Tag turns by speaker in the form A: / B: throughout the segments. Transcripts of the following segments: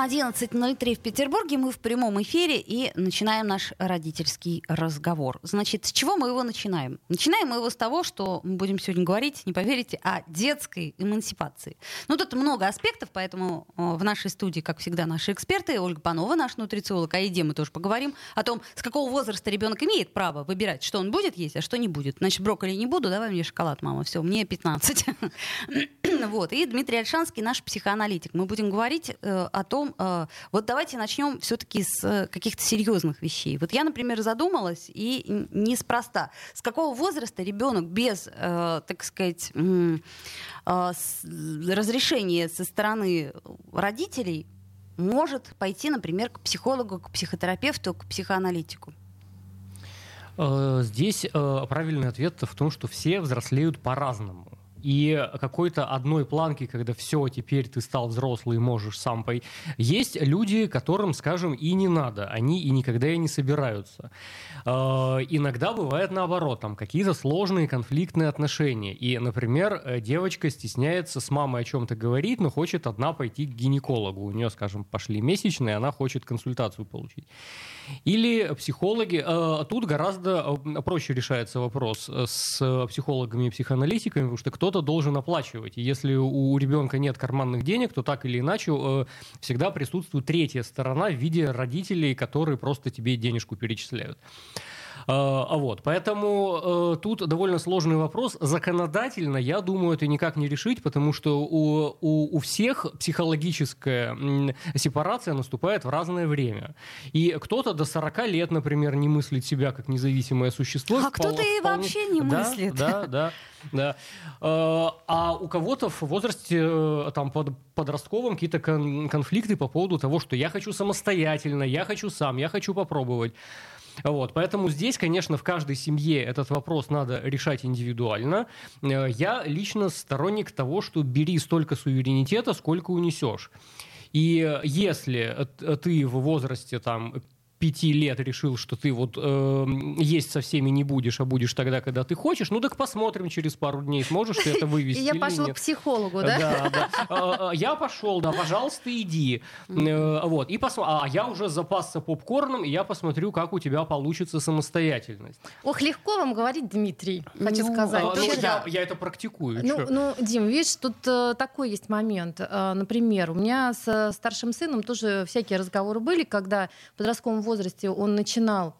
A: 11.03 в Петербурге. Мы в прямом эфире и начинаем наш родительский разговор. Значит, с чего мы его начинаем? Начинаем мы его с того, что мы будем сегодня говорить, не поверите, о детской эмансипации. Ну, тут много аспектов, поэтому э, в нашей студии, как всегда, наши эксперты. Ольга Панова, наш нутрициолог, о еде мы тоже поговорим. О том, с какого возраста ребенок имеет право выбирать, что он будет есть, а что не будет. Значит, брокколи не буду, давай мне шоколад, мама. Все, мне 15. вот. И Дмитрий Альшанский, наш психоаналитик. Мы будем говорить э, о том, э, вот давайте начнем все-таки с э, каких-то серьезных вещей. Вот я, например, задумалась, и неспроста. С какого возраста ребенок без, э, так сказать, разрешения со стороны родителей может пойти, например, к психологу, к психотерапевту, к психоаналитику?
B: Здесь правильный ответ в том, что все взрослеют по-разному. И какой-то одной планки, когда все, теперь ты стал взрослый можешь сам пойти. Есть люди, которым, скажем, и не надо, они и никогда и не собираются. Э, иногда бывает наоборот, там какие-то сложные конфликтные отношения. И, например, э, девочка стесняется с мамой о чем-то говорить, но хочет одна пойти к гинекологу. У нее, скажем, пошли месячные, она хочет консультацию получить. Или психологи, э, тут гораздо проще решается вопрос с психологами и психоаналитиками, потому что кто-то должен оплачивать. И если у ребенка нет карманных денег, то так или иначе всегда присутствует третья сторона в виде родителей, которые просто тебе денежку перечисляют. А, а вот, поэтому э, тут довольно сложный вопрос. Законодательно, я думаю, это никак не решить, потому что у, у, у всех психологическая сепарация наступает в разное время. И кто-то до 40 лет, например, не мыслит себя как независимое существо.
A: А кто-то и вообще не мыслит.
B: Да, да, да. А, а у кого-то в возрасте э, там под подростковом какие-то конфликты по поводу того, что я хочу самостоятельно, я хочу сам, я хочу попробовать. Вот, поэтому здесь, конечно, в каждой семье этот вопрос надо решать индивидуально. Э, я лично сторонник того, что бери столько суверенитета, сколько унесешь. И если ты в возрасте там пяти лет решил, что ты вот э, есть со всеми не будешь, а будешь тогда, когда ты хочешь, ну так посмотрим через пару дней, сможешь ты это вывести.
A: Я пошел к психологу, да?
B: Да, да. А, а, я пошел, да, пожалуйста, иди. Э, вот. И пос... А я уже запасся попкорном, и я посмотрю, как у тебя получится самостоятельность.
A: Ох, легко вам говорить, Дмитрий, хочу ну, сказать.
B: А, ну, я, я это практикую.
A: Ну, ну, Дим, видишь, тут э, такой есть момент. Э, например, у меня с старшим сыном тоже всякие разговоры были, когда в подростковом возрасте он начинал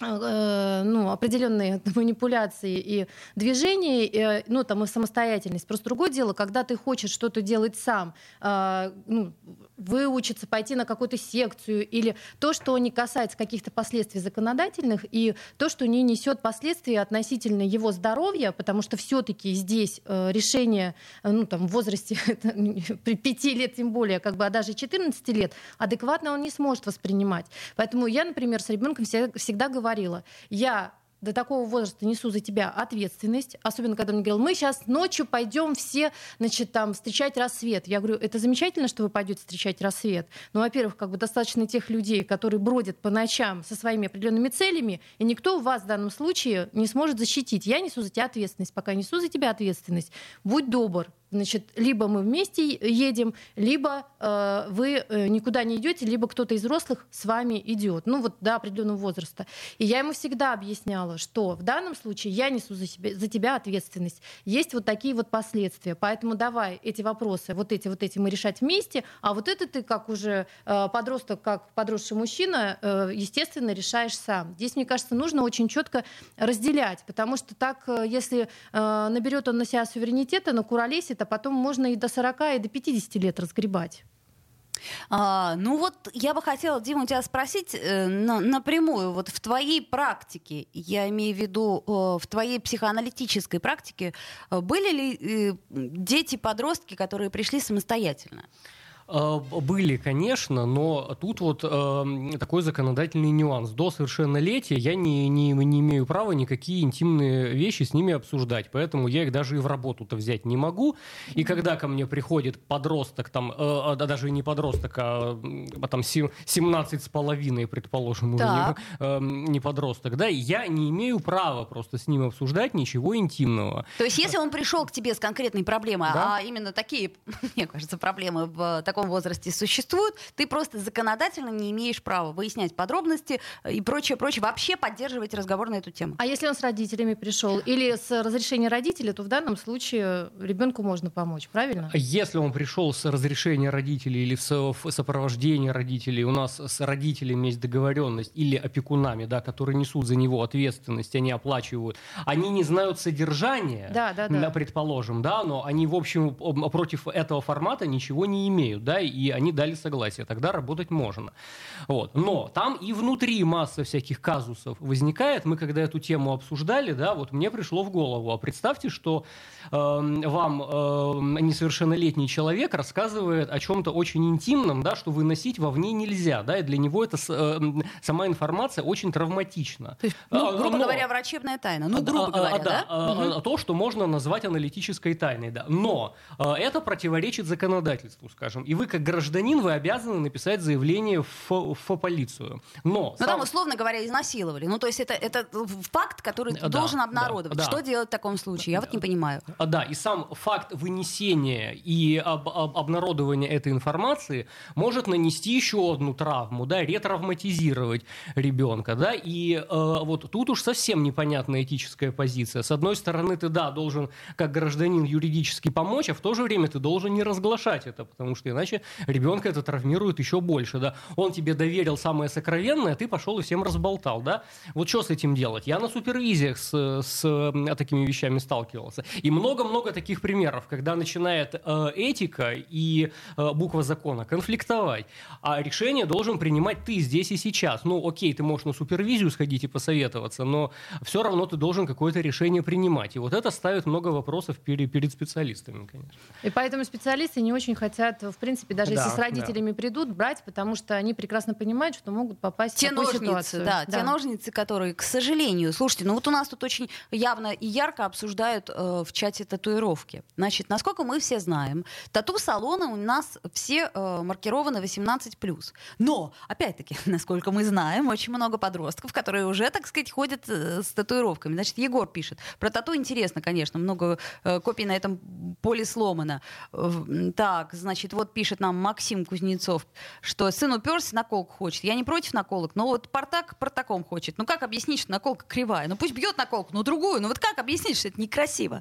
A: ну, определенные манипуляции и движения, э, ну, там, и самостоятельность. Просто другое дело, когда ты хочешь что-то делать сам, э, ну, выучиться, пойти на какую-то секцию, или то, что не касается каких-то последствий законодательных, и то, что не несет последствия относительно его здоровья, потому что все-таки здесь решение, ну, там, в возрасте при 5 лет тем более, как бы, а даже 14 лет, адекватно он не сможет воспринимать. Поэтому я, например, с ребенком всегда говорю, говорила, я до такого возраста несу за тебя ответственность, особенно когда мне говорил, мы сейчас ночью пойдем все, значит, там, встречать рассвет. Я говорю, это замечательно, что вы пойдете встречать рассвет. Но, во-первых, как бы достаточно тех людей, которые бродят по ночам со своими определенными целями, и никто вас в данном случае не сможет защитить. Я несу за тебя ответственность. Пока несу за тебя ответственность, будь добр, Значит, либо мы вместе едем, либо э, вы э, никуда не идете, либо кто-то из взрослых с вами идет. Ну вот до определенного возраста. И я ему всегда объясняла, что в данном случае я несу за, себя, за тебя ответственность. Есть вот такие вот последствия. Поэтому давай эти вопросы, вот эти, вот эти мы решать вместе, а вот это ты как уже э, подросток, как подросший мужчина, э, естественно, решаешь сам. Здесь, мне кажется, нужно очень четко разделять, потому что так, э, если э, наберет он на себя суверенитета, на куролесе, а потом можно и до 40, и до 50 лет разгребать.
C: А, ну вот я бы хотела, Дима, у тебя спросить э, на, напрямую, вот в твоей практике, я имею в виду э, в твоей психоаналитической практике, э, были ли э, дети-подростки, которые пришли самостоятельно?
B: Э, были, конечно, но тут вот э, такой законодательный нюанс. До совершеннолетия я не, не, не имею права никакие интимные вещи с ними обсуждать, поэтому я их даже и в работу-то взять не могу. И когда ко мне приходит подросток, там, э, даже не подросток, а там 17 с половиной, предположим, уже не, э, не подросток, да, я не имею права просто с ним обсуждать ничего интимного.
C: То есть если он пришел к тебе с конкретной проблемой, да? а именно такие, мне кажется, проблемы в таком таком возрасте существуют, ты просто законодательно не имеешь права выяснять подробности и прочее, прочее, вообще поддерживать разговор на эту тему.
A: А если он с родителями пришел или с разрешения родителей, то в данном случае ребенку можно помочь, правильно?
B: Если он пришел с разрешения родителей или в сопровождении родителей, у нас с родителями есть договоренность или опекунами, да, которые несут за него ответственность, они оплачивают, они не знают содержания, да, да, да. предположим, да, но они, в общем, против этого формата ничего не имеют да, и они дали согласие, тогда работать можно. Вот. Но там и внутри масса всяких казусов возникает. Мы когда эту тему обсуждали, да, вот мне пришло в голову, а представьте, что э, вам э, несовершеннолетний человек рассказывает о чем-то очень интимном, да, что выносить вовне нельзя, да, и для него это э, сама информация очень травматична.
C: То есть, ну, грубо Но, говоря, врачебная тайна. Ну, грубо а, говоря, а, да? да?
B: Угу. То, что можно назвать аналитической тайной, да. Но э, это противоречит законодательству, скажем. И вы как гражданин, вы обязаны написать заявление в, в полицию. Но...
C: Ну сам... там, условно говоря, изнасиловали. Ну то есть это, это факт, который да, должен обнародовать. Да, Что делать в таком случае? Я вот не понимаю.
B: А, да, и сам факт вынесения и об, об, обнародования этой информации может нанести еще одну травму, да, ретравматизировать ребенка, да, и э, вот тут уж совсем непонятная этическая позиция. С одной стороны, ты, да, должен как гражданин юридически помочь, а в то же время ты должен не разглашать это, потому что иначе иначе ребенка это травмирует еще больше, да. Он тебе доверил самое сокровенное, ты пошел и всем разболтал, да. Вот что с этим делать? Я на супервизиях с, с такими вещами сталкивался. И много-много таких примеров, когда начинает э, этика и э, буква закона конфликтовать, а решение должен принимать ты здесь и сейчас. Ну, окей, ты можешь на супервизию сходить и посоветоваться, но все равно ты должен какое-то решение принимать. И вот это ставит много вопросов перед, перед специалистами, конечно.
A: И поэтому специалисты не очень хотят, в принципе, принципе, даже да, если с родителями да. придут, брать, потому что они прекрасно понимают, что могут попасть
C: те
A: в такую
C: ножницы,
A: ситуацию.
C: Да, да, те ножницы, которые, к сожалению, слушайте, ну вот у нас тут очень явно и ярко обсуждают э, в чате татуировки. Значит, насколько мы все знаем, тату-салоны у нас все э, маркированы 18+. Но, опять-таки, насколько мы знаем, очень много подростков, которые уже, так сказать, ходят э, с татуировками. Значит, Егор пишет. Про тату интересно, конечно, много э, копий на этом поле сломано. Э, так, значит, вот пишет нам Максим Кузнецов, что сын уперся, наколку хочет. Я не против наколок, но вот Партак Партаком хочет. Ну как объяснить, что наколка кривая? Ну пусть бьет наколку, но другую. Ну вот как объяснить, что это некрасиво?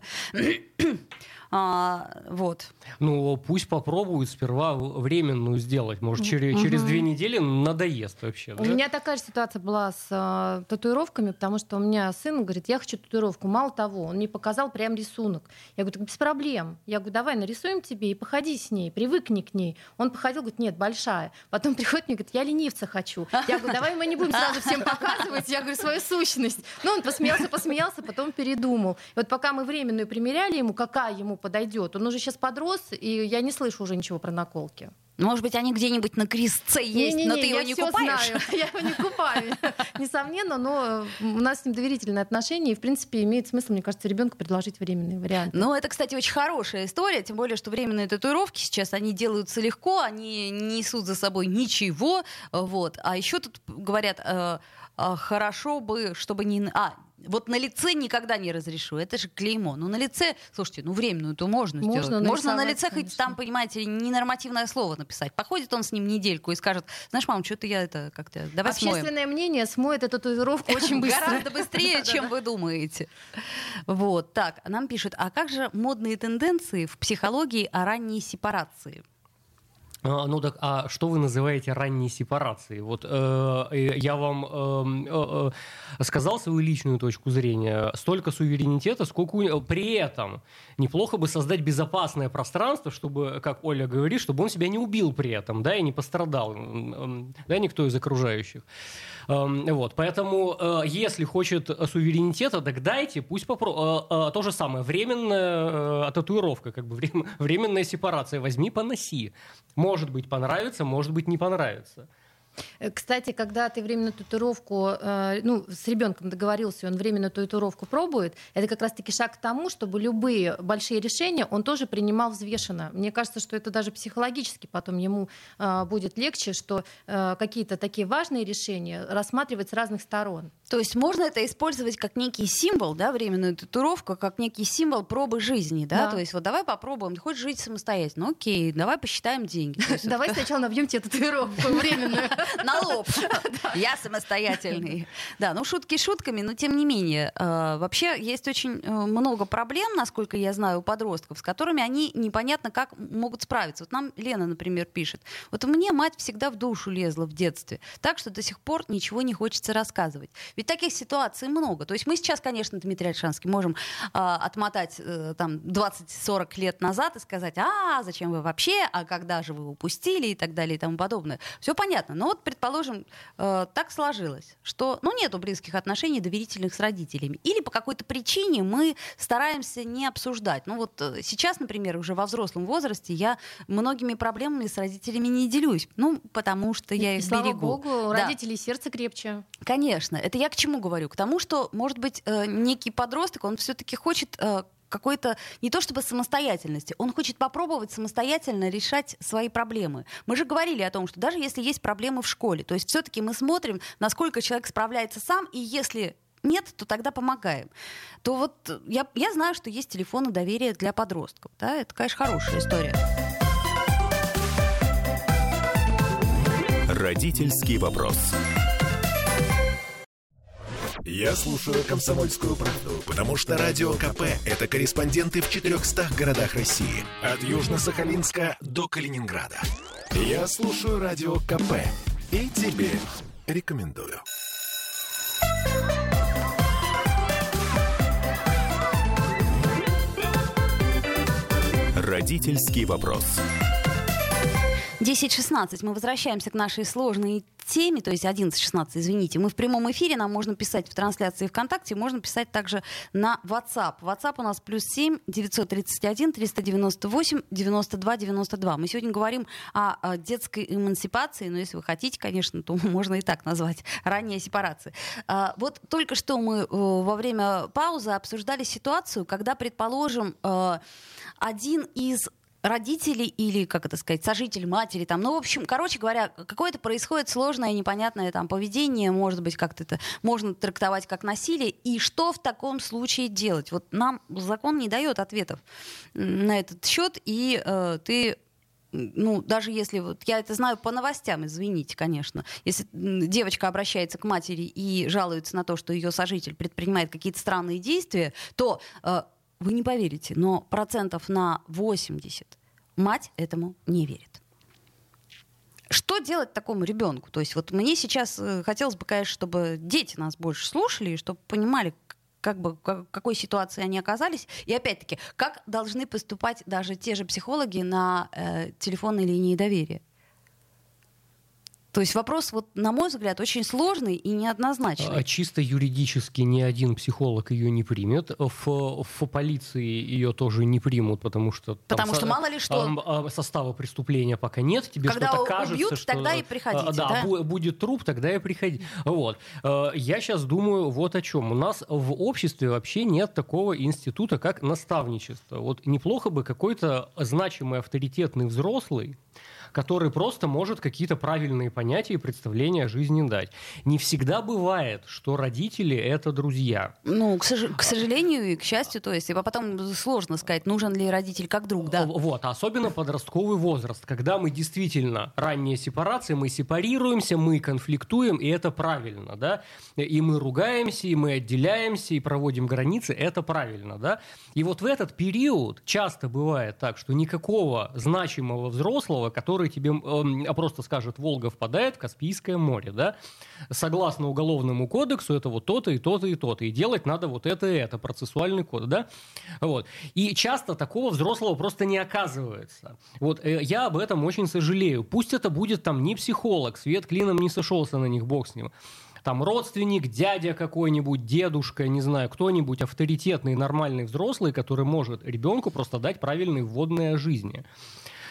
C: А, вот.
B: Ну, пусть попробуют сперва временную сделать. Может, через, угу. через две недели надоест вообще.
A: У да? меня такая же ситуация была с э, татуировками, потому что у меня сын говорит, я хочу татуировку. Мало того, он мне показал прям рисунок. Я говорю, без проблем. Я говорю, давай нарисуем тебе и походи с ней, привыкни к ней. Он походил, говорит, нет, большая. Потом приходит мне, говорит, я ленивца хочу. Я говорю, давай мы не будем сразу всем показывать, я говорю, свою сущность. Ну, он посмеялся, посмеялся, потом передумал. И вот пока мы временную примеряли ему, какая ему подойдет. Он уже сейчас подрос, и я не слышу уже ничего про наколки.
C: Может быть, они где-нибудь на крестце есть, не, не, но ты его не купаешь? Знаю.
A: Я его не купаю, несомненно, но у нас с ним доверительные отношения, и, в принципе, имеет смысл, мне кажется, ребенку предложить временный вариант.
C: Ну, это, кстати, очень хорошая история, тем более, что временные татуировки сейчас, они делаются легко, они не несут за собой ничего, вот. А еще тут говорят, э, э, хорошо бы, чтобы не... А, вот на лице никогда не разрешу. Это же клеймо. Ну, на лице, слушайте, ну, временную-то можно, можно сделать. Можно на лице конечно. хоть там, понимаете, ненормативное слово написать. Походит он с ним недельку и скажет, знаешь, мам, что-то я это как-то... Давай
A: Общественное смоем. мнение смоет эту татуировку очень быстро.
C: Гораздо быстрее, чем вы думаете. Вот, так, нам пишут, а как же модные тенденции в психологии о ранней сепарации?
B: А, ну так, а что вы называете ранней сепарацией? Вот э, я вам э, э, э, сказал свою личную точку зрения. Столько суверенитета, сколько при этом неплохо бы создать безопасное пространство, чтобы, как Оля говорит, чтобы он себя не убил при этом, да, и не пострадал, да, никто из окружающих. Эм, вот, поэтому, э, если хочет суверенитета, так дайте, пусть попробует. Э, то же самое, временная татуировка, как бы временная сепарация, возьми, поноси. Может быть понравится, может быть не понравится.
A: Э, кстати, когда ты временную татуировку, э, ну, с ребенком договорился, он временную татуировку пробует, это как раз-таки шаг к тому, чтобы любые большие решения он тоже принимал взвешенно. Мне кажется, что это даже психологически потом ему э, будет легче, что какие-то такие важные решения рассматривать с разных сторон.
C: То есть можно это использовать как некий символ, да, временную татуировку, как некий символ пробы жизни, да? да. То есть вот давай попробуем, ты хочешь жить самостоятельно, окей, давай посчитаем деньги.
A: Давай сначала набьем тебе татуировку временную.
C: На лоб. Я самостоятельный. Да, ну шутки шутками, но тем не менее. Э, вообще есть очень э, много проблем, насколько я знаю, у подростков, с которыми они непонятно как могут справиться. Вот нам Лена, например, пишет. Вот мне мать всегда в душу лезла в детстве, так что до сих пор ничего не хочется рассказывать. Ведь таких ситуаций много. То есть мы сейчас, конечно, Дмитрий Альшанский, можем э, отмотать э, там 20-40 лет назад и сказать, а, зачем вы вообще, а когда же вы упустили и так далее и тому подобное. Все понятно. Но вот, предположим, э, так сложилось, что ну, нету близких отношений доверительных с родителями. Или по какой-то причине мы стараемся не обсуждать. Ну вот э, сейчас, например, уже во взрослом возрасте я многими проблемами с родителями не делюсь. Ну, потому что я их
A: и,
C: берегу.
A: Слава богу, да. родители сердце крепче.
C: Конечно. Это я к чему говорю? К тому, что, может быть, э, некий подросток, он все-таки хочет э, какой-то не то чтобы самостоятельности, он хочет попробовать самостоятельно решать свои проблемы. Мы же говорили о том, что даже если есть проблемы в школе, то есть все-таки мы смотрим, насколько человек справляется сам, и если нет, то тогда помогаем. То вот я, я знаю, что есть телефоны доверия для подростков. Да? Это, конечно, хорошая история.
D: Родительский вопрос. Я слушаю «Комсомольскую правду», потому что «Радио КП» — это корреспонденты в 400 городах России. От Южно-Сахалинска до Калининграда. Я слушаю «Радио КП» и тебе рекомендую. Родительский вопрос.
C: 10.16. Мы возвращаемся к нашей сложной теме, то есть 11.16, извините. Мы в прямом эфире, нам можно писать в трансляции ВКонтакте, можно писать также на WhatsApp. WhatsApp у нас плюс 7 931 398 92 92. Мы сегодня говорим о, детской эмансипации, но если вы хотите, конечно, то можно и так назвать, ранняя сепарация. А, вот только что мы э, во время паузы обсуждали ситуацию, когда, предположим, э, один из родители или, как это сказать, сожитель матери, там, ну, в общем, короче говоря, какое-то происходит сложное, непонятное там поведение, может быть, как-то это можно трактовать как насилие, и что в таком случае делать? Вот нам закон не дает ответов на этот счет, и э, ты ну, даже если вот я это знаю по новостям, извините, конечно, если девочка обращается к матери и жалуется на то, что ее сожитель предпринимает какие-то странные действия, то э, вы не поверите, но процентов на 80 мать этому не верит. Что делать такому ребенку? То есть вот мне сейчас э, хотелось бы, конечно, чтобы дети нас больше слушали, и чтобы понимали, как бы, в какой ситуации они оказались. И опять-таки, как должны поступать даже те же психологи на э, телефонной линии доверия. То есть вопрос, вот, на мой взгляд, очень сложный и неоднозначный.
B: А чисто юридически ни один психолог ее не примет. В, в полиции ее тоже не примут, потому что...
C: Потому что со, мало ли что...
B: А, состава преступления пока нет. Тебе
C: Когда
B: что-то кажется,
C: убьют,
B: что...
C: тогда и приходите, да?
B: Да, будет труп, тогда и приходи. Вот. Э, я сейчас думаю вот о чем. У нас в обществе вообще нет такого института, как наставничество. Вот неплохо бы какой-то значимый авторитетный взрослый, который просто может какие-то правильные понятия и представления о жизни дать. Не всегда бывает, что родители — это друзья.
C: Ну, к, сож- к сожалению и к счастью, то есть, а потом сложно сказать, нужен ли родитель как друг, да?
B: Вот, особенно подростковый возраст, когда мы действительно ранняя сепарация, мы сепарируемся, мы конфликтуем, и это правильно, да? И мы ругаемся, и мы отделяемся, и проводим границы, это правильно, да? И вот в этот период часто бывает так, что никакого значимого взрослого, который который тебе э, просто скажет, Волга впадает в Каспийское море, да, согласно уголовному кодексу, это вот то-то и то-то и то-то, и делать надо вот это и это, процессуальный код, да, вот. И часто такого взрослого просто не оказывается. Вот э, я об этом очень сожалею. Пусть это будет там не психолог, свет клином не сошелся на них, бог с ним, там родственник, дядя какой-нибудь, дедушка, не знаю, кто-нибудь авторитетный, нормальный взрослый, который может ребенку просто дать правильные вводные о жизни.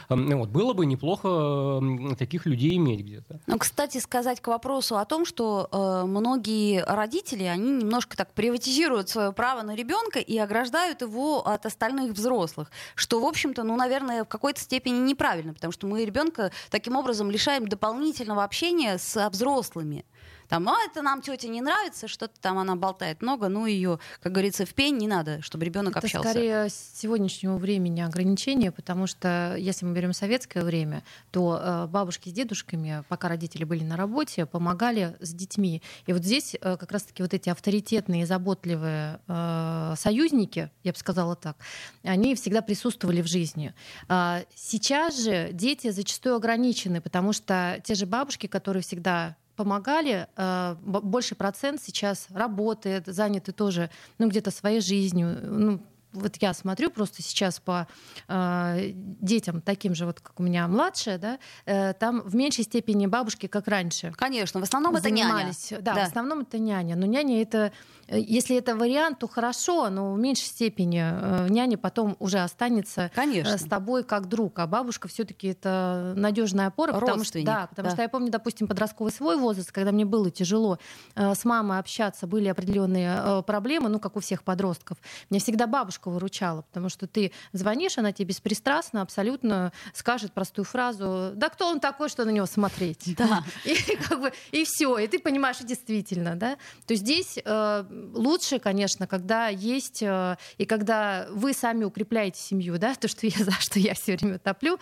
B: Вот, было бы неплохо таких людей иметь где-то.
C: Ну, кстати, сказать к вопросу о том, что э, многие родители, они немножко так приватизируют свое право на ребенка и ограждают его от остальных взрослых, что, в общем-то, ну, наверное, в какой-то степени неправильно, потому что мы ребенка таким образом лишаем дополнительного общения с взрослыми. Там, а это нам тетя не нравится, что-то там она болтает много, ну ее, как говорится, в пень не надо, чтобы ребенок
A: это
C: общался.
A: скорее сегодняшнего времени ограничения, потому что если мы берем советское время, то э, бабушки с дедушками, пока родители были на работе, помогали с детьми. И вот здесь э, как раз-таки вот эти авторитетные, заботливые э, союзники, я бы сказала так, они всегда присутствовали в жизни. А сейчас же дети зачастую ограничены, потому что те же бабушки, которые всегда помогали, э, больше процент сейчас работает, заняты тоже, ну, где-то своей жизнью, ну, вот я смотрю просто сейчас по э, детям, таким же, вот как у меня младшая, да, э, там в меньшей степени бабушки, как раньше.
C: Конечно, в основном это няня.
A: Да, да, в основном это няня. Но няня это, э, если это вариант, то хорошо, но в меньшей степени э, няня потом уже останется
C: э, Конечно.
A: с тобой как друг, а бабушка все-таки это надежная опора, потому что, да, потому да. что я помню, допустим, подростковый свой возраст, когда мне было тяжело э, с мамой общаться, были определенные э, проблемы, ну как у всех подростков. Мне всегда бабушка бабушка выручала, потому что ты звонишь, она тебе беспристрастно абсолютно скажет простую фразу, да кто он такой, что на него смотреть?
C: Да.
A: И, как бы, и все, и ты понимаешь, действительно, да. То есть здесь э, лучше, конечно, когда есть, э, и когда вы сами укрепляете семью, да, то, что я, за что я все время топлю,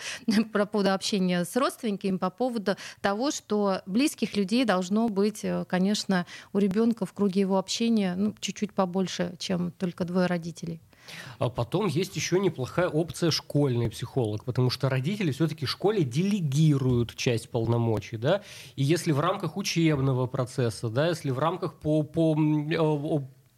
A: по поводу общения с родственниками, по поводу того, что близких людей должно быть, э, конечно, у ребенка в круге его общения ну, чуть-чуть побольше, чем только двое родителей.
B: А потом есть еще неплохая опция школьный психолог, потому что родители все-таки школе делегируют часть полномочий, да, и если в рамках учебного процесса, да, если в рамках по, по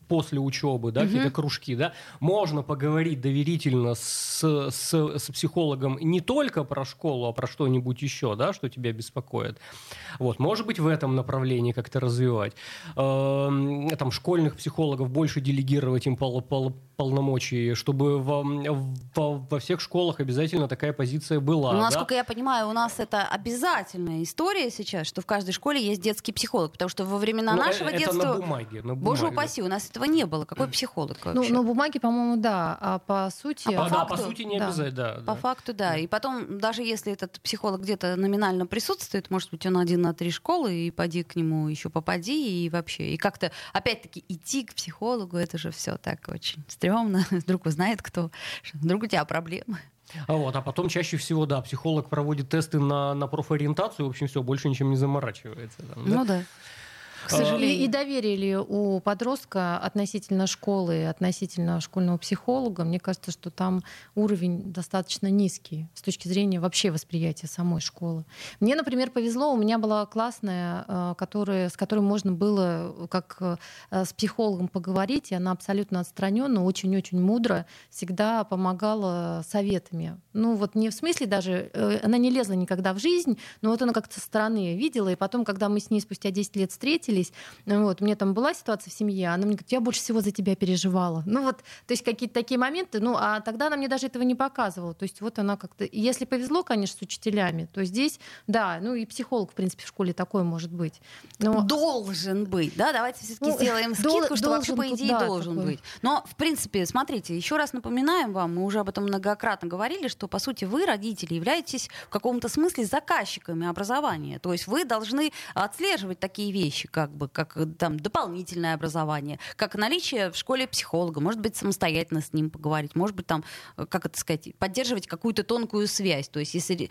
B: после учебы, да, угу. какие-то кружки, да, можно поговорить доверительно с, с, с психологом не только про школу, а про что-нибудь еще, да, что тебя беспокоит. Вот, может быть, в этом направлении как-то развивать. Э, там школьных психологов больше делегировать им пол, пол, полномочий, чтобы во, во, во всех школах обязательно такая позиция была.
C: Ну,
B: да?
C: насколько я понимаю, у нас это обязательная история сейчас, что в каждой школе есть детский психолог, потому что во времена
B: ну,
C: нашего
B: это
C: детства...
B: на бумаге, на бумаге.
C: Боже упаси, у нас этого не было. Какой психолог
A: ну,
C: вообще?
A: Ну, на бумаге, по-моему, да, а по сути...
C: А по,
B: да,
C: факту,
B: по сути не
A: да.
B: обязательно, да.
C: По
B: да.
C: факту, да. И потом, даже если этот психолог где-то номинально присутствует, может быть, он один на три школы, и поди к нему еще попади, и вообще. И как-то, опять-таки, идти к психологу, это же все так очень стрёмно. Вдруг узнает кто, вдруг у тебя проблемы.
B: А, вот, а потом чаще всего, да, психолог проводит тесты на, на профориентацию, в общем, все, больше ничем не заморачивается. Там, да?
C: Ну да.
A: К сожалению. И, и доверие ли у подростка относительно школы, относительно школьного психолога, мне кажется, что там уровень достаточно низкий с точки зрения вообще восприятия самой школы. Мне, например, повезло, у меня была классная, э, которая, с которой можно было как э, с психологом поговорить, и она абсолютно отстраненно, очень-очень мудро всегда помогала советами. Ну вот не в смысле даже, э, она не лезла никогда в жизнь, но вот она как-то со стороны видела, и потом, когда мы с ней спустя 10 лет встретились, встретились. Ну вот, у меня там была ситуация в семье, она мне говорит, я больше всего за тебя переживала. Ну вот, то есть какие-то такие моменты, ну а тогда она мне даже этого не показывала. То есть вот она как-то, если повезло, конечно, с учителями, то здесь, да, ну и психолог, в принципе, в школе такой может быть.
C: Но... Должен быть, да, давайте все-таки ну, сделаем скидку, дол- что вообще, по идее, да, должен такой. быть. Но, в принципе, смотрите, еще раз напоминаем вам, мы уже об этом многократно говорили, что, по сути, вы, родители, являетесь в каком-то смысле заказчиками образования. То есть вы должны отслеживать такие вещи, как бы как там дополнительное образование, как наличие в школе психолога, может быть, самостоятельно с ним поговорить, может быть, там, как это сказать, поддерживать какую-то тонкую связь. То есть, если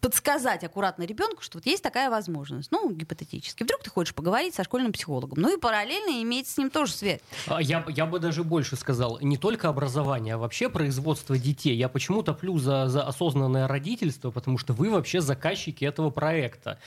C: подсказать аккуратно ребенку, что вот есть такая возможность, ну, гипотетически, вдруг ты хочешь поговорить со школьным психологом, ну и параллельно иметь с ним тоже связь.
B: А, я, я бы даже больше сказал, не только образование, а вообще производство детей. Я почему топлю за, за осознанное родительство, потому что вы вообще заказчики этого проекта.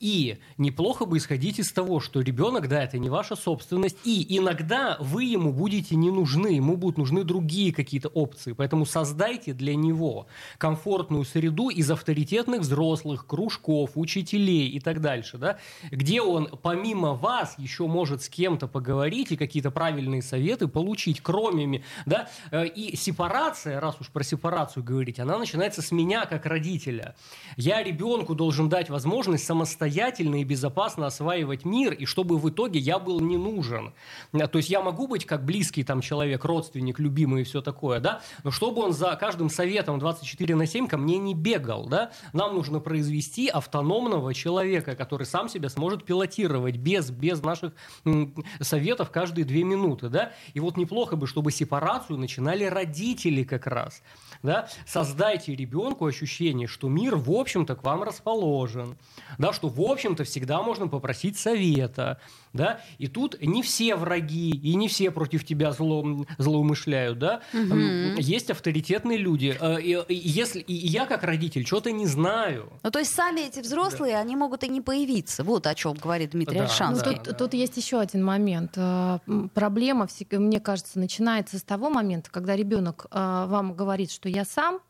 B: И неплохо бы исходить из того, что ребенок, да, это не ваша собственность, и иногда вы ему будете не нужны, ему будут нужны другие какие-то опции. Поэтому создайте для него комфортную среду из авторитетных взрослых, кружков, учителей и так дальше, да, где он помимо вас еще может с кем-то поговорить и какие-то правильные советы получить, кроме, да, э, и сепарация, раз уж про сепарацию говорить, она начинается с меня как родителя. Я ребенку должен дать возможность самостоятельно и безопасно осваивать мир, и чтобы в итоге я был не нужен. То есть я могу быть как близкий там человек, родственник, любимый и все такое, да, но чтобы он за каждым советом 24 на 7 ко мне не бегал, да, нам нужно произвести автономного человека, который сам себя сможет пилотировать без, без наших советов каждые две минуты, да, и вот неплохо бы, чтобы сепарацию начинали родители как раз, да, создайте ребенку ощущение, что мир, в общем-то, к вам расположен, да, что, в общем-то, всегда можно попросить совета, да, и тут не все враги, и не все против тебя зло, злоумышляют, да, угу. есть авторитетные люди, э, и, если, и я как родитель что-то не знаю.
C: Ну, то есть сами эти взрослые, да. они могут и не появиться, вот о чем говорит Дмитрий да, Альшанский.
A: Ну, тут, да. тут есть еще один момент. Э, проблема, мне кажется, начинается с того момента, когда ребенок э, вам говорит, что я сам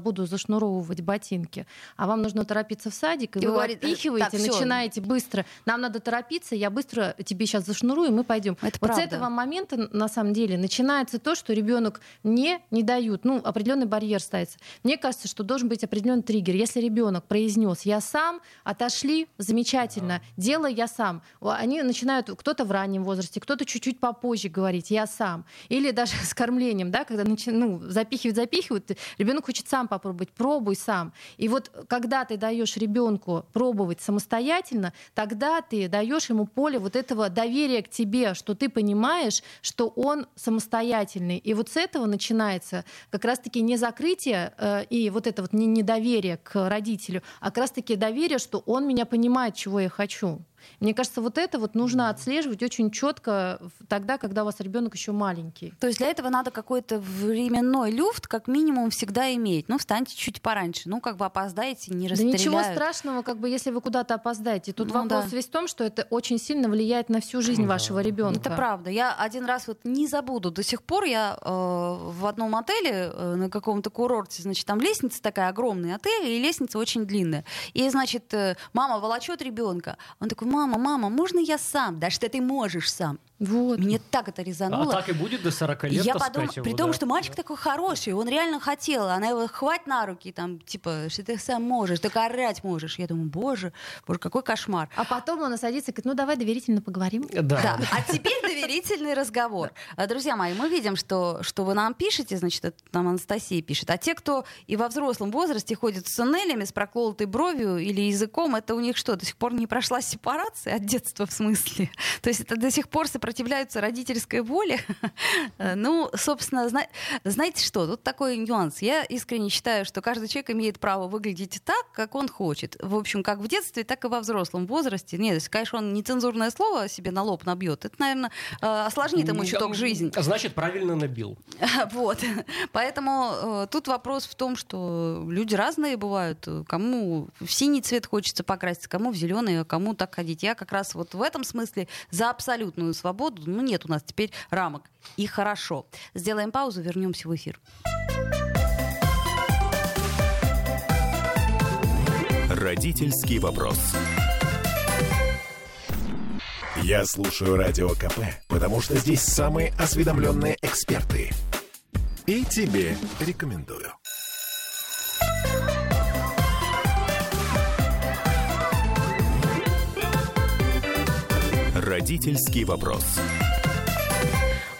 A: буду зашнуровывать ботинки, а вам нужно торопиться в садик, и, и вы говорит, отпихиваете, так, начинаете быстро, нам надо торопиться, я быстро тебе сейчас зашнурую, и мы пойдем. Это вот правда. с этого момента, на самом деле, начинается то, что ребенок не, не дают, ну, определенный барьер ставится. Мне кажется, что должен быть определенный триггер. Если ребенок произнес «я сам», отошли, замечательно, да. дело я сам. Они начинают, кто-то в раннем возрасте, кто-то чуть-чуть попозже говорить «я сам». Или даже с кормлением, да, когда начи... ну, запихивают, запихивают, ребенок хочет хочет сам попробовать, пробуй сам. И вот когда ты даешь ребенку пробовать самостоятельно, тогда ты даешь ему поле вот этого доверия к тебе, что ты понимаешь, что он самостоятельный. И вот с этого начинается как раз-таки не закрытие э, и вот это вот не недоверие к родителю, а как раз-таки доверие, что он меня понимает, чего я хочу. Мне кажется, вот это вот нужно отслеживать очень четко тогда, когда у вас ребенок еще маленький.
C: То есть для этого надо какой-то временной люфт, как минимум, всегда иметь. Ну, встаньте чуть пораньше. Ну, как бы опоздаете, не расстреляют.
A: Да ничего страшного, как бы, если вы куда-то опоздаете. Тут ну, вопрос да. весь в том, что это очень сильно влияет на всю жизнь да. вашего ребенка.
C: Это правда. Я один раз вот не забуду. До сих пор я э, в одном отеле э, на каком-то курорте, значит, там лестница такая огромный отель, и лестница очень длинная. И, значит, э, мама волочет ребенка. Он такой, мама, мама, можно я сам? Да что ты можешь сам? Вот. Мне так это резануло.
B: А так и будет до 40 лет
C: Я подумала, при том, да? что мальчик такой хороший, он реально хотел, она его хватит на руки, там, типа, что ты сам можешь, только орать можешь. Я думаю, боже, боже, какой кошмар.
A: А потом он садится и говорит, ну давай доверительно поговорим.
C: Да. да. А теперь доверительный разговор. А, друзья мои, мы видим, что, что вы нам пишете, значит, это нам Анастасия пишет, а те, кто и во взрослом возрасте ходят с туннелями, с проколотой бровью или языком, это у них что, до сих пор не прошла сепарация от детства в смысле? То есть это до сих пор сопротивляются родительской воле, ну, собственно, зна- знаете что, тут такой нюанс. Я искренне считаю, что каждый человек имеет право выглядеть так, как он хочет. В общем, как в детстве, так и во взрослом возрасте. Нет, если, конечно, он нецензурное слово себе на лоб набьет, это, наверное, э, осложнит ему итог жизни.
B: Значит, правильно набил.
C: Вот. Поэтому э, тут вопрос в том, что люди разные бывают. Кому в синий цвет хочется покраситься, кому в зеленый, а кому так ходить. Я как раз вот в этом смысле за абсолютную свободу. Ну, нет у нас теперь рамок. И хорошо. Сделаем паузу, вернемся в эфир.
D: Родительский вопрос. Я слушаю Радио КП, потому что здесь самые осведомленные эксперты. И тебе рекомендую. Родительский вопрос.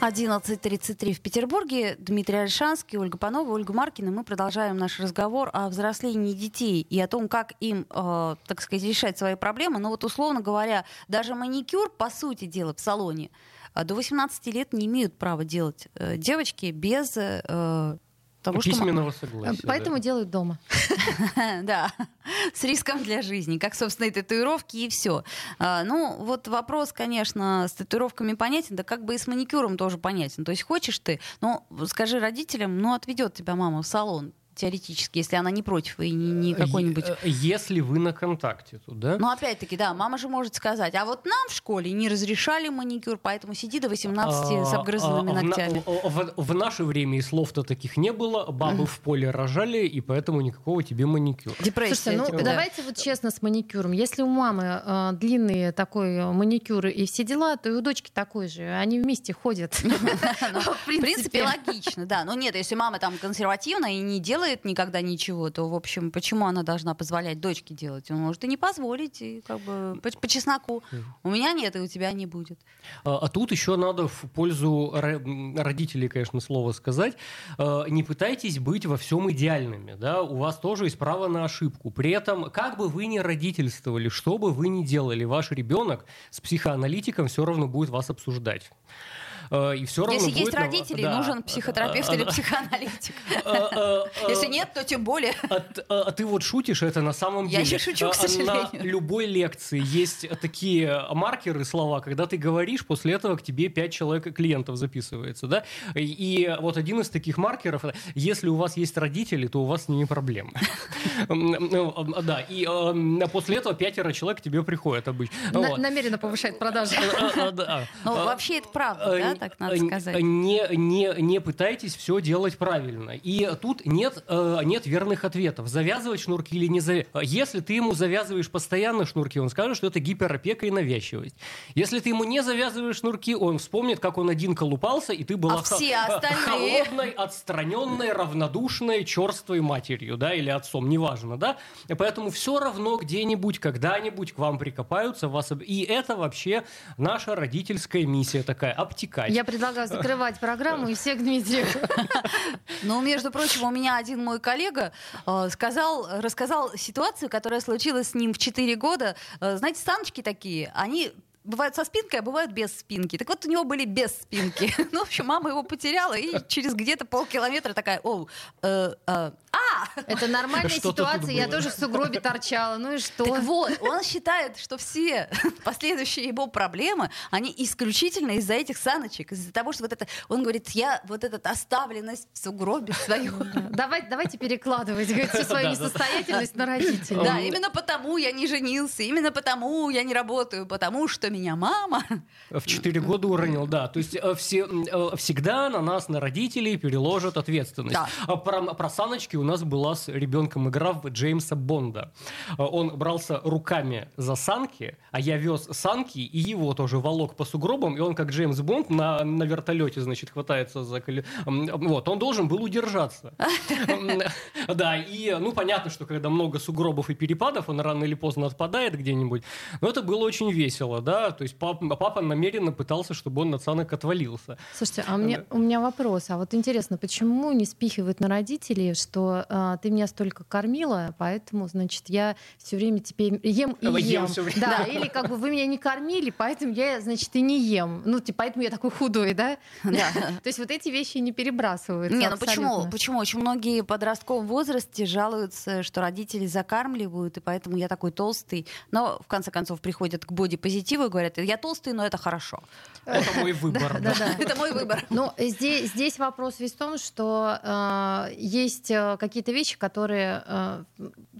C: 11.33 в Петербурге. Дмитрий Альшанский, Ольга Панова, Ольга Маркина. Мы продолжаем наш разговор о взрослении детей и о том, как им, э, так сказать, решать свои проблемы. Но вот, условно говоря, даже маникюр, по сути дела, в салоне э, до 18 лет не имеют права делать э, девочки без э,
B: Потому Письменного что... согласия.
A: Поэтому да. делают дома.
C: Да, с риском для жизни, как, собственно, и татуировки, и все. А, ну, вот вопрос, конечно, с татуировками понятен, да как бы и с маникюром тоже понятен. То есть хочешь ты, ну, скажи родителям, ну, отведет тебя мама в салон, теоретически, если она не против и не, не какой-нибудь...
B: Э, Если вы на контакте, то да.
C: Ну, опять-таки, да, мама же может сказать, а вот нам в школе не разрешали маникюр, поэтому сиди до 18 с
B: А,
C: обгрызанными
B: а, в
C: ногтями.
B: В, в наше время и слов-то таких не было, бабы в поле рожали, и поэтому никакого тебе маникюра.
C: Депрессия.
A: Слушайте, ну
C: типа, да.
A: давайте вот честно с маникюром. Если у мамы э, длинный такой маникюр и все дела, то и у дочки такой же. Они вместе ходят.
C: Ну, В принципе, логично, да. Но нет, если мама там консервативна и не делает никогда ничего, то, в общем, почему она должна позволять дочке делать? Он может и не позволить, и как бы по, по чесноку. У меня нет, и у тебя не будет.
B: А, а тут еще надо в пользу родителей, конечно, слово сказать. Э, Не пытайтесь быть во всем идеальными. Да? У вас тоже есть право на ошибку. При этом, как бы вы ни родительствовали, что бы вы ни делали, ваш ребенок с психоаналитиком все равно будет вас обсуждать. Э, И все равно
C: Если
B: будет
C: есть родители,
B: да.
C: нужен психотерапевт
B: А,
C: или
B: а,
C: психоаналитик.
B: А, а, а,
C: Если нет, то тем более.
B: А, т- а ты вот шутишь, это на самом
C: Я
B: деле.
C: не шучу, к
B: а, На
C: сожалению.
B: любой лекции есть такие маркеры, слова, когда ты говоришь, после этого к тебе пять человек клиентов записывается, да? И, и вот один из таких маркеров, если у вас есть родители, то у вас с ними проблемы. Ну, Да, и э, после этого пятеро человек к тебе приходят обычно.
A: На-. Намеренно повышает продажи.
B: А, а, да.
C: Ну,
B: А,
C: вообще это правда, да,
B: Э,
C: так надо
B: э,
C: сказать.
B: Не, не, не пытайтесь все делать правильно. И тут нет, э, нет верных ответов. Завязывать шнурки или не завязывать. Если ты ему завязываешь постоянно шнурки, он скажет, что это гиперопека и навязчивость. Если ты ему не завязываешь шнурки, он вспомнит, как он один колупался, и ты была
C: А все остальные?
B: холодной, отстраненной, равнодушной, черствой матерью, да, или отцом, неважно, да. И поэтому все равно где-нибудь, когда-нибудь к вам прикопаются, вас... об- И это вообще наша родительская миссия такая, обтекать.
A: Я предлагаю закрывать программу и всех Дмитриев.
C: Ну, между прочим, у меня один мой коллега э, сказал, рассказал ситуацию, которая случилась с ним в 4 года. Э, знаете, саночки такие, они бывают со спинкой, а бывают без спинки. Так вот, у него были без спинки. Ну, в общем, мама его потеряла, и через где-то полкилометра такая, о, а!
A: Это нормальная
B: Что
A: ситуация. Я тоже в сугробе торчала. Ну и что?
C: Так вот, он считает, что все последующие его проблемы, они исключительно из-за этих саночек, из-за того, что вот это, он говорит, я вот эта оставленность в сугробе свою.
A: Давайте, давайте перекладывать говорит, всю свою несостоятельность на родителей.
C: Да, именно потому я не женился, именно потому я не работаю, потому что меня мама.
B: В 4 года уронил, да. То есть э, все, э, всегда на нас, на родителей, переложат ответственность.
C: Да.
B: А Про, про саночки у нас была с ребенком игра в Джеймса Бонда. Э, Он брался руками за санки, а я вез санки, и его тоже волок по сугробам, и он, как Джеймс Бонд, на, на вертолете, значит, хватается за... м, Вот, он должен был удержаться. Да, и, ну, понятно, что когда много сугробов и перепадов, он рано или поздно отпадает где-нибудь. Но это было очень весело, да, то есть папа, папа намеренно пытался, чтобы он на санок отвалился.
A: Слушайте, а мне, у меня вопрос. А вот интересно, почему не спихивают на родителей, что а, ты меня столько кормила, поэтому, значит, я все время теперь ем и
B: Ем
A: ем.
B: время.
A: Да, или как бы вы меня не кормили, поэтому я, значит, и не ем. Ну, типа, поэтому я такой худой, да?
C: Да.
A: То есть вот эти вещи не перебрасываются.
C: Не, ну почему? Почему? Очень многие в подростковом возрасте жалуются, что родители закармливают, и поэтому я такой толстый. Но в конце концов приходят к бодипозитиву и говорят, я толстый, но это хорошо.
B: Это мой выбор.
A: Да, да.
C: Это мой выбор.
A: Ну, здесь, здесь вопрос весь в том, что э, есть э, какие-то вещи, которые э,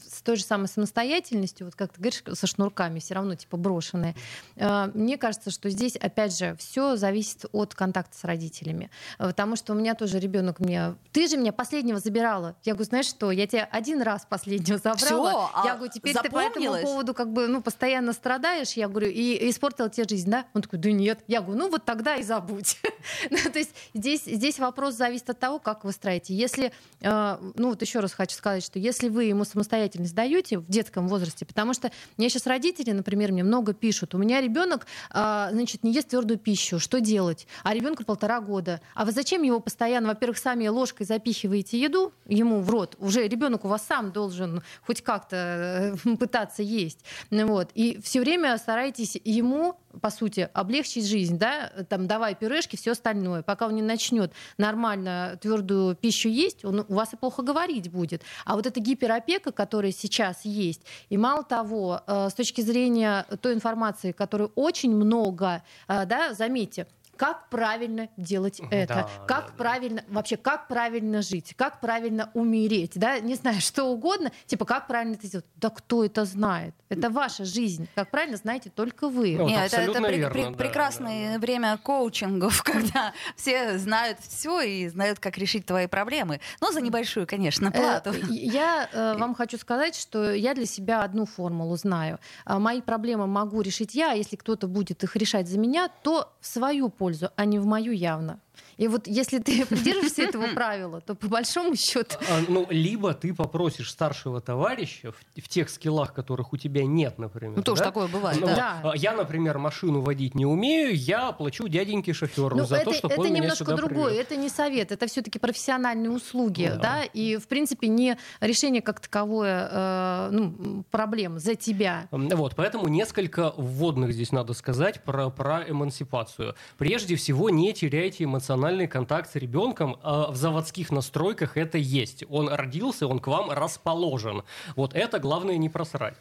A: с той же самой самостоятельностью, вот как ты говоришь, со шнурками, все равно типа брошенные. Э, мне кажется, что здесь, опять же, все зависит от контакта с родителями. Э, Потому что у меня тоже ребенок мне, ты же меня последнего забирала. Я говорю, знаешь что, я тебя один раз последнего забрала.
C: Всё, а
A: я говорю, теперь ты по этому поводу как бы ну, постоянно страдаешь. Я говорю, и, и испортила тебе жизнь, да? Он такой, да нет. Я говорю, ну вот тогда и забудь. Ну, То есть здесь, здесь вопрос зависит от того, как вы строите. Если, э, ну вот еще раз хочу сказать, что если вы ему самостоятельность даете в детском возрасте, потому что мне сейчас родители, например, мне много пишут, у меня ребенок, э, значит, не ест твердую пищу, что делать? А ребенку полтора года. А вы зачем его постоянно, во-первых, сами ложкой запихиваете еду ему в рот? Уже ребенок у вас сам должен хоть как-то э, пытаться есть. Вот. И все время старайтесь ему по сути, облегчить жизнь, да, там, давай пюрешки, все остальное. Пока он не начнет нормально твердую пищу есть, он у вас и плохо говорить будет. А вот эта гиперопека, которая сейчас есть, и мало того, э, с точки зрения той информации, которую очень много, э, да, заметьте, как правильно делать это,
B: Да,
A: как
B: да, да.
A: правильно, вообще, как правильно жить, как правильно умереть, да, не знаю, что угодно, типа, как правильно это сделать. Да кто это знает? Это ваша жизнь. Как правильно знаете только вы.
B: Вот,
C: Нет, это, это пре-
B: верно,
C: пре-
B: да,
C: прекрасное время коучингов, когда все знают все и знают, как решить твои проблемы. Но за небольшую, конечно,
A: Э,
C: плату.
A: Я э, вам хочу сказать, что я для себя одну формулу знаю. А Мои проблемы могу решить я, а если кто-то будет их решать за меня, то в свою пользу, а не в мою явно. И вот если ты придерживаешься этого правила, то по большому счету
B: А, Ну, либо ты попросишь старшего товарища в, в тех скиллах, которых у тебя нет, например.
C: Ну, тоже
B: да?
C: такое бывает,
B: Ну,
A: да.
B: вот, а, Я, например, машину водить не умею, я плачу дяденьке шоферу
A: Ну,
B: за
A: это,
B: то, чтобы
A: это
B: он меня
A: немножко
B: сюда
A: другое,
B: привез.
A: это не совет, это все-таки профессиональные услуги,
B: Да.
A: да. и в принципе не решение как таковое э, ну, проблем за тебя.
B: Вот, поэтому несколько вводных здесь надо сказать про, про эмансипацию. Прежде всего, не теряйте эмоциональный контакт с ребенком. А В заводских настройках это есть. Он родился, он к вам расположен. Вот это главное не просрать.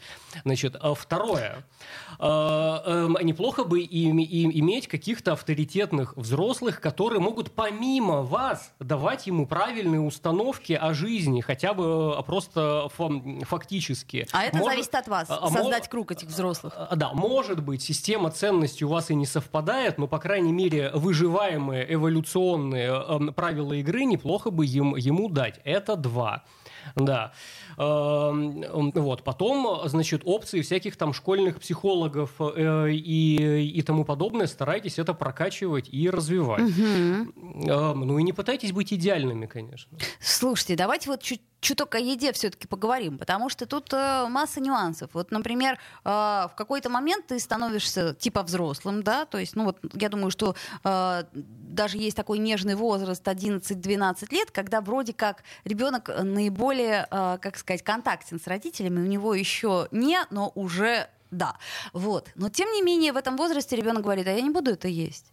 B: Значит, а второе. А, эм, Неплохо бы иметь каких-то авторитетных взрослых, которые могут помимо вас давать ему правильные установки о жизни, хотя бы э, просто фа- фактически.
C: А это
B: Может-
C: зависит от вас,
B: а- а
C: создать круг этих взрослых.
B: а, Да, может быть, система ценностей у вас и не совпадает, но, по крайней мере, выживаемые эволюционные эм, правила игры неплохо бы им, ему дать. Это два. Да. Эм, эм, Вот. Потом, значит, опции всяких там школьных психологов э, и, и тому подобное старайтесь это прокачивать и развивать. Эм, Ну и не пытайтесь быть идеальными, конечно.
C: Слушайте, давайте вот чуть чуток о еде все-таки поговорим, потому что тут э, масса нюансов. Вот, например, э, в какой-то момент ты становишься типа взрослым, да, то есть, ну вот, я думаю, что э, даже есть такой нежный возраст 11-12 лет, когда вроде как ребенок наиболее, э, как сказать, контактен с родителями, у него еще не, но уже да. Вот. Но тем не менее в этом возрасте ребенок говорит, а я не буду это есть.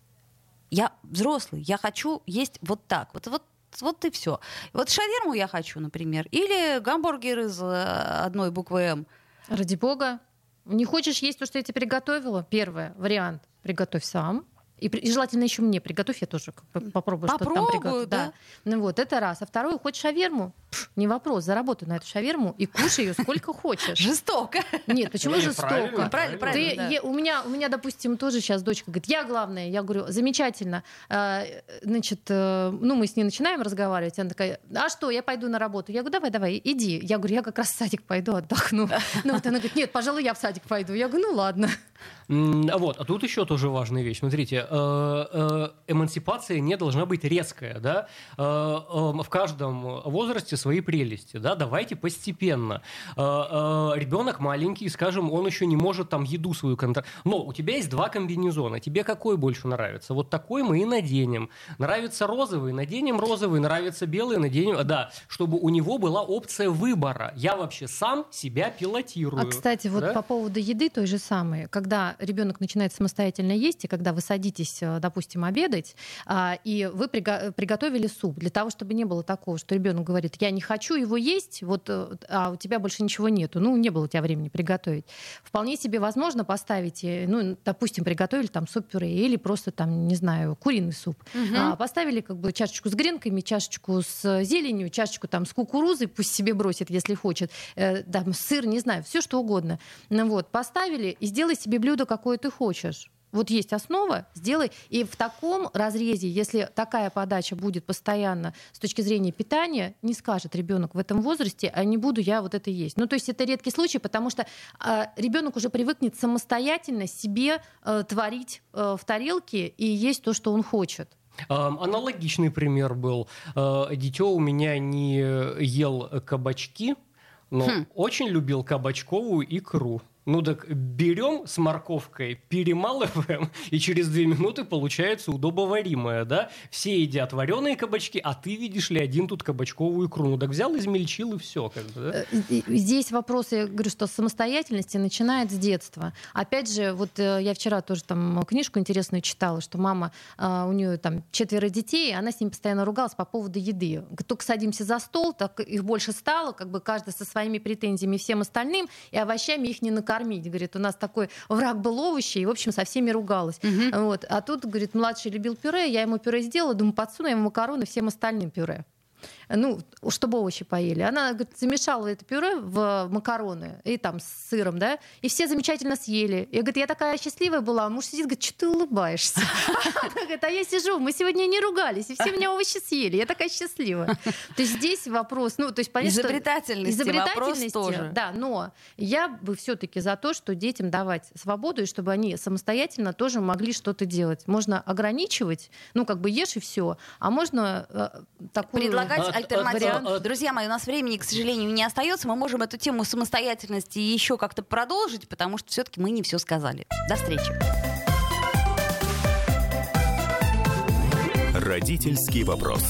C: Я взрослый, я хочу есть вот так. Вот, вот, вот и все. Вот шаверму я хочу, например, или гамбургер из э, одной буквы М.
A: Ради бога. Не хочешь есть то, что я тебе приготовила? Первый вариант. Приготовь сам. И, и желательно еще мне приготовь, я тоже бы попробую, что там
C: Попробую,
A: приготовить.
C: да.
A: Ну вот, это раз. А второй, хочешь шаверму? Не вопрос, заработай на эту шаверму и кушай ее сколько хочешь.
C: Жестоко.
A: Нет, почему
B: Ну,
A: жестоко?
B: правильно,
C: Правильно,
A: Ты,
C: правильно. да.
A: е- у, меня, у меня, допустим, тоже сейчас дочка говорит, я главная. Я говорю, замечательно. А, Значит, э, ну, мы с ней начинаем разговаривать. Она такая, а что, я пойду на работу. Я говорю, давай, давай, иди. Я говорю, я как раз в садик пойду, отдохну. Ну, вот она говорит, нет, пожалуй, я в садик пойду. Я говорю, ну, ладно.
B: А Вот, а тут еще тоже важная вещь. Смотрите, э, э, эмансипация не должна быть резкая, да. В каждом возрасте свои прелести, да. Давайте постепенно. Ребенок маленький, скажем, он еще не может там еду свою контролировать. Но у тебя есть два комбинезона. Тебе какой больше нравится? Вот такой мы и наденем. Нравится розовый, наденем розовый. Нравится белый, наденем. А, Да, чтобы у него была опция выбора. Я вообще сам себя пилотирую.
A: А, кстати, вот
B: да?
A: по поводу еды той же самой. Когда ребенок начинает самостоятельно есть, и когда вы садитесь, э, допустим, обедать, а, и вы приго- приготовили суп, для того, чтобы не было такого, что ребенок говорит, я не хочу его есть, вот, э, а у тебя больше ничего нету, ну, не было у тебя времени приготовить. Вполне себе возможно поставить, э, ну, допустим, приготовили там суп-пюре или просто там, не знаю, куриный суп. А, поставили как бы чашечку с гренками, чашечку с зеленью, чашечку там с кукурузой, пусть себе бросит, если хочет, э, там сыр, не знаю, все что угодно. Ну вот, поставили и сделай себе блюдо, какое ты хочешь. Вот есть основа, сделай. И в таком разрезе, если такая подача будет постоянно с точки зрения питания, не скажет ребенок в этом возрасте, а не буду я вот это есть. Ну, то есть это редкий случай, потому что ребенок уже привыкнет самостоятельно себе э, творить э, в тарелке и есть то, что он хочет.
B: Аналогичный пример был. Э, Дитё у меня не ел кабачки, но
C: Хм.
B: очень любил кабачковую икру. Ну так берем с морковкой, перемалываем, и через две минуты получается удобоваримое, да? Все едят вареные кабачки, а ты видишь ли один тут кабачковую икру. Ну так взял, измельчил и все, как бы, да?
A: Э, Здесь вопрос, я говорю, что самостоятельности начинает с детства. Опять же, вот э, я вчера тоже там книжку интересную читала, что мама, а, у нее там четверо детей, она с ним постоянно ругалась по поводу еды. Только садимся за стол, так их больше стало, как бы каждый со своими претензиями всем остальным, и овощами их не накормишь. Накормить. Говорит, у нас такой враг был овощи, и, в общем, со всеми ругалась.
C: Мгм.
A: Вот. А тут, говорит, младший любил пюре, я ему пюре сделала, думаю, подсуну ему макароны всем остальным пюре. Ну, чтобы овощи поели. Она говорит, замешала это пюре в макароны и там с сыром, да, и все замечательно съели. Я говорю, я такая счастливая была, а муж сидит, говорит, что ты улыбаешься? Она говорит, а я сижу, мы сегодня не ругались, и все меня овощи съели, я такая счастливая. То есть здесь вопрос, ну, то есть понятно, что-
C: Изобретательности вопрос тоже.
A: да, но я бы все-таки за то, что детям давать свободу, и чтобы они самостоятельно тоже могли что-то делать. Можно ограничивать, ну, как бы ешь и все, а можно э, такую...
C: предлагать
B: а,
C: альтернативу.
B: а-
C: Друзья мои, у нас времени, к сожалению, не остается. Мы можем эту тему самостоятельности еще как-то продолжить, потому что все-таки мы не все сказали. До встречи.
D: Родительский вопрос.